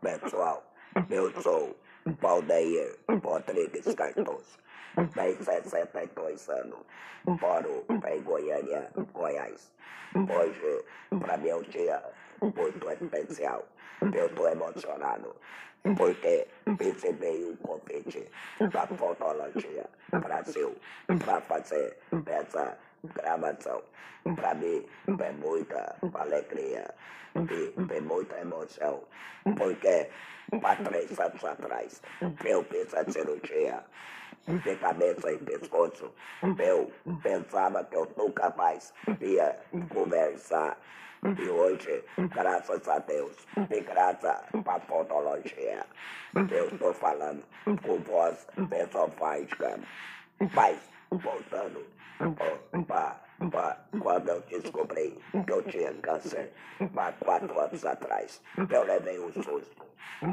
pessoal, eu sou Valdeir Rodrigues Cardoso, tenho 62 anos, moro em Goiânia, Goiás. Hoje, para mim, é um dia muito especial. Eu estou emocionado porque recebi um convite da Fotologia Brasil para fazer essa gravação. Para mim, é muita alegria e muita emoção, porque há três anos atrás eu fiz a cirurgia de cabeça e pescoço. Eu pensava que eu nunca mais ia conversar. E hoje, graças a Deus, e graças à fotologia, eu estou falando com voz esofágica. Mas, voltando para quando eu descobri que eu tinha câncer, há quatro anos atrás, eu levei um susto.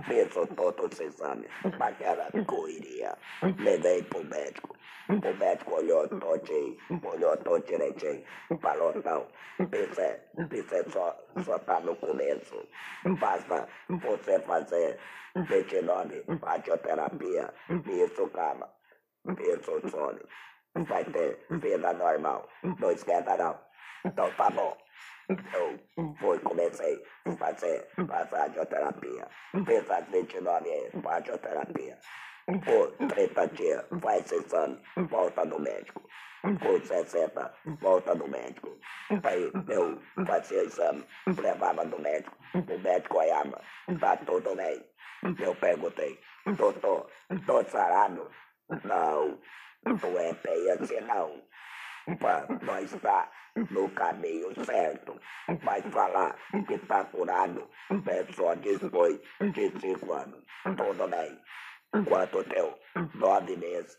Fiz todos os exames, aquela correria. Levei pro médico. O médico olhou todinho, olhou todo direitinho. Falou, não, isso, é, isso é só, só tá no começo. Basta você fazer 29 radioterapia. Isso, calma. Isso, sono. Vai ter vida normal. Não esquenta não. Então tá bom. Eu fui, comecei a fazer radioterapia. Fiz as 29 radioterapia. Por 30 dias, faz exame, volta no médico. Por 60, volta no médico. Aí eu fazia exame, levava no médico. O médico olhava, tá tudo bem. Eu perguntei, doutor, tô sarado? Não, não é bem assim não. Nós está no caminho certo. Vai falar que está curado é só depois de cinco anos. Tudo bem. Quanto deu? Nove meses.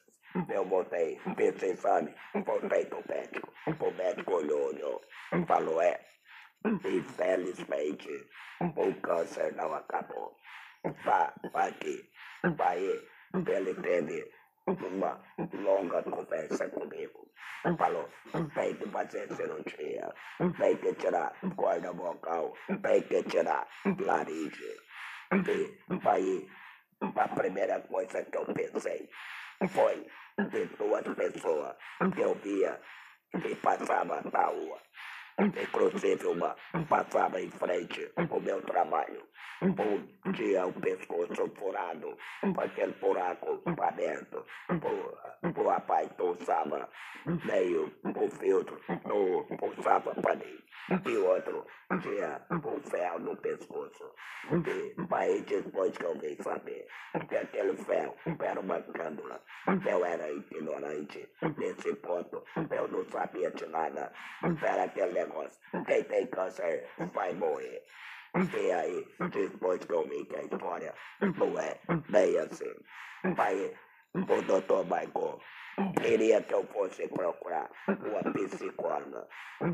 Eu voltei, fiz exame, voltei pro médico. O médico olhou, olhou, falou, é, infelizmente, o câncer não acabou. Vá, vá aqui, vai, ele teve uma longa conversa comigo. Falou, tem que fazer cirurgia, tem que tirar corda vocal, tem que tirar laringe. E aí, a primeira coisa que eu pensei foi de duas pessoas que eu via que passavam na rua. Inclusive uma passava em frente ao meu trabalho. Um dia o pescoço furado, aquele buraco aberto. O, o rapaz pulsava meio o filtro, no, pulsava para mim. E o outro tinha um ferro no pescoço. E aí depois que eu vim saber que aquele ferro era uma cândula, eu era ignorante nesse ponto, eu não sabia de nada. Era aquele negócio, quem tem câncer vai morrer. E aí, depois que eu vi que a história não é bem assim, aí o doutor Michael queria que eu fosse procurar uma psicóloga.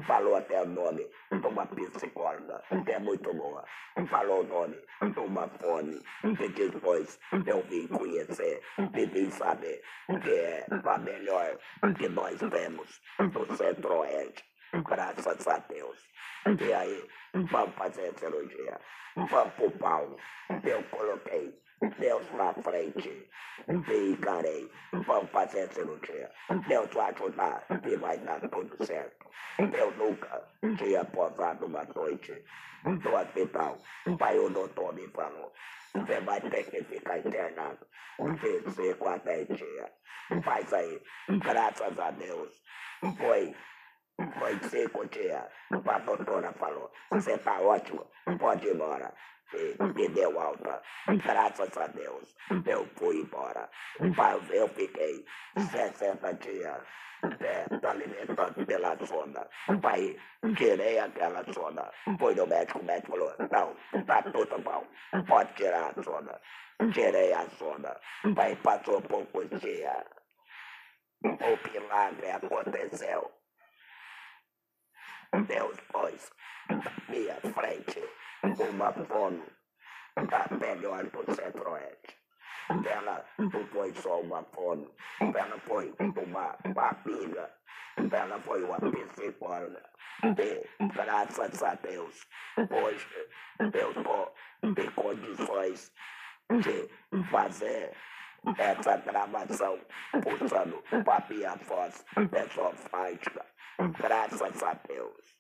Falou até o nome de uma psicóloga, que é muito boa. Falou o nome de uma fone, que depois eu vim conhecer e vim saber que é a melhor que nós temos no Centro-Oeste. Graças a Deus. E aí, vamos fazer a cirurgia. Vamos pro pau. Eu coloquei Deus na frente. E encarei. Vamos fazer a cirurgia. Deus vai ajudar e vai dar tudo certo. Eu nunca tinha posado uma noite no hospital. Aí o doutor me falou. Você vai ter que ficar internado de 5 a 10 dias. Faz aí. Graças a Deus. Foi foi cinco dias. A doutora falou, você tá ótimo, pode ir embora. E me deu alta. Graças a Deus, eu fui embora. Eu fiquei 60 dias é, alimentando pela sonda. Aí tirei aquela sonda. Fui no médico, o médico falou, não, tá tudo bom, pode tirar a sonda. Tirei a sonda. Aí passou poucos dias. O milagre aconteceu. Deus pôs na minha frente uma fono da melhor do Centro-Oeste. ela não foi só uma fono, ela foi uma papilha, ela foi uma psicóloga. E graças a Deus, hoje eu estou em condições de fazer essa gravação usando a minha voz esofágica. Graças a Deus.